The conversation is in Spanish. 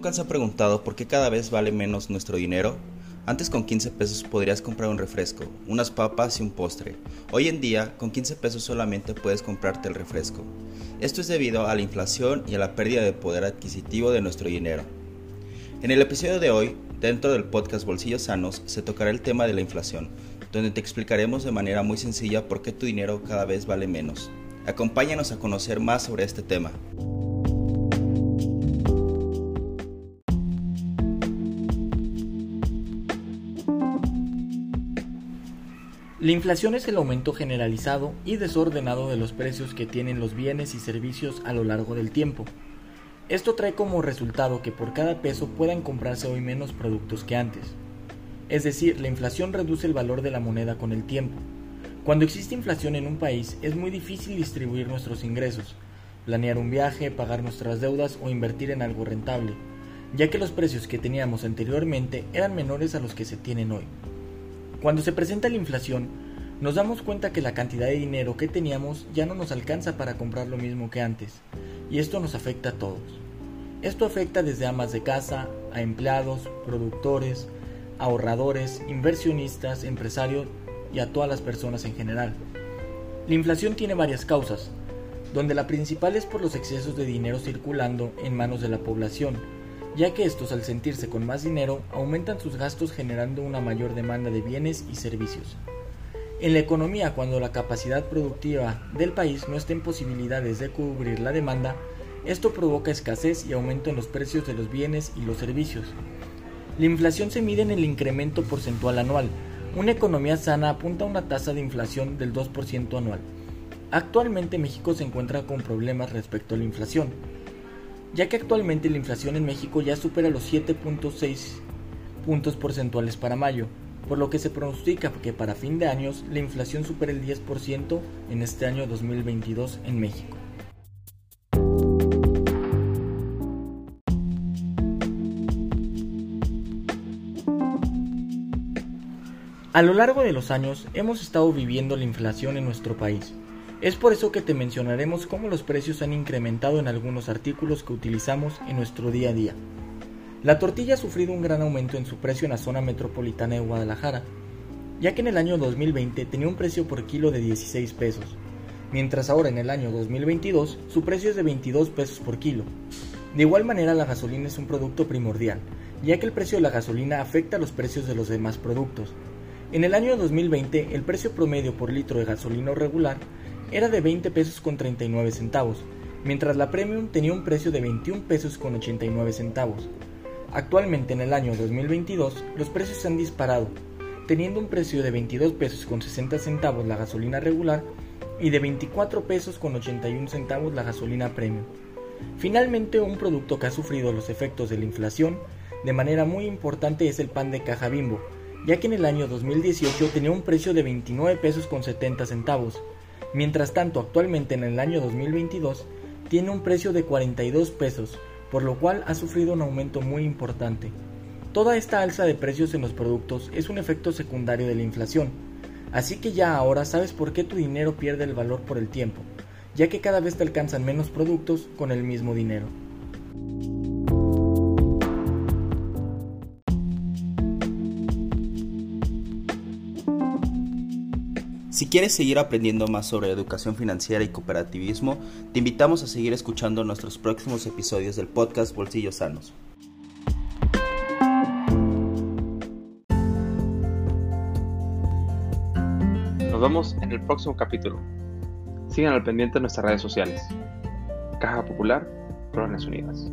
¿Nunca se ha preguntado por qué cada vez vale menos nuestro dinero? Antes con 15 pesos podrías comprar un refresco, unas papas y un postre. Hoy en día, con 15 pesos solamente puedes comprarte el refresco. Esto es debido a la inflación y a la pérdida de poder adquisitivo de nuestro dinero. En el episodio de hoy, dentro del podcast Bolsillos Sanos, se tocará el tema de la inflación, donde te explicaremos de manera muy sencilla por qué tu dinero cada vez vale menos. Acompáñanos a conocer más sobre este tema. La inflación es el aumento generalizado y desordenado de los precios que tienen los bienes y servicios a lo largo del tiempo. Esto trae como resultado que por cada peso puedan comprarse hoy menos productos que antes. Es decir, la inflación reduce el valor de la moneda con el tiempo. Cuando existe inflación en un país es muy difícil distribuir nuestros ingresos, planear un viaje, pagar nuestras deudas o invertir en algo rentable, ya que los precios que teníamos anteriormente eran menores a los que se tienen hoy. Cuando se presenta la inflación, nos damos cuenta que la cantidad de dinero que teníamos ya no nos alcanza para comprar lo mismo que antes, y esto nos afecta a todos. Esto afecta desde amas de casa, a empleados, productores, ahorradores, inversionistas, empresarios y a todas las personas en general. La inflación tiene varias causas, donde la principal es por los excesos de dinero circulando en manos de la población, ya que estos al sentirse con más dinero aumentan sus gastos generando una mayor demanda de bienes y servicios. En la economía, cuando la capacidad productiva del país no está en posibilidades de cubrir la demanda, esto provoca escasez y aumento en los precios de los bienes y los servicios. La inflación se mide en el incremento porcentual anual. Una economía sana apunta a una tasa de inflación del 2% anual. Actualmente México se encuentra con problemas respecto a la inflación ya que actualmente la inflación en México ya supera los 7.6 puntos porcentuales para mayo, por lo que se pronostica que para fin de años la inflación supere el 10% en este año 2022 en México. A lo largo de los años hemos estado viviendo la inflación en nuestro país, es por eso que te mencionaremos cómo los precios han incrementado en algunos artículos que utilizamos en nuestro día a día. La tortilla ha sufrido un gran aumento en su precio en la zona metropolitana de Guadalajara, ya que en el año 2020 tenía un precio por kilo de 16 pesos, mientras ahora en el año 2022 su precio es de 22 pesos por kilo. De igual manera la gasolina es un producto primordial, ya que el precio de la gasolina afecta los precios de los demás productos. En el año 2020 el precio promedio por litro de gasolina regular era de 20 pesos con 39 centavos, mientras la Premium tenía un precio de 21 pesos con 89 centavos. Actualmente en el año 2022 los precios se han disparado, teniendo un precio de 22 pesos con 60 centavos la gasolina regular y de 24 pesos con 81 centavos la gasolina premium. Finalmente, un producto que ha sufrido los efectos de la inflación de manera muy importante es el pan de caja bimbo, ya que en el año 2018 tenía un precio de 29 pesos con 70 centavos, Mientras tanto, actualmente en el año 2022 tiene un precio de 42 pesos, por lo cual ha sufrido un aumento muy importante. Toda esta alza de precios en los productos es un efecto secundario de la inflación, así que ya ahora sabes por qué tu dinero pierde el valor por el tiempo, ya que cada vez te alcanzan menos productos con el mismo dinero. Si quieres seguir aprendiendo más sobre educación financiera y cooperativismo, te invitamos a seguir escuchando nuestros próximos episodios del podcast Bolsillos Sanos. Nos vemos en el próximo capítulo. Sigan al pendiente en nuestras redes sociales. Caja Popular, Colonias Unidas.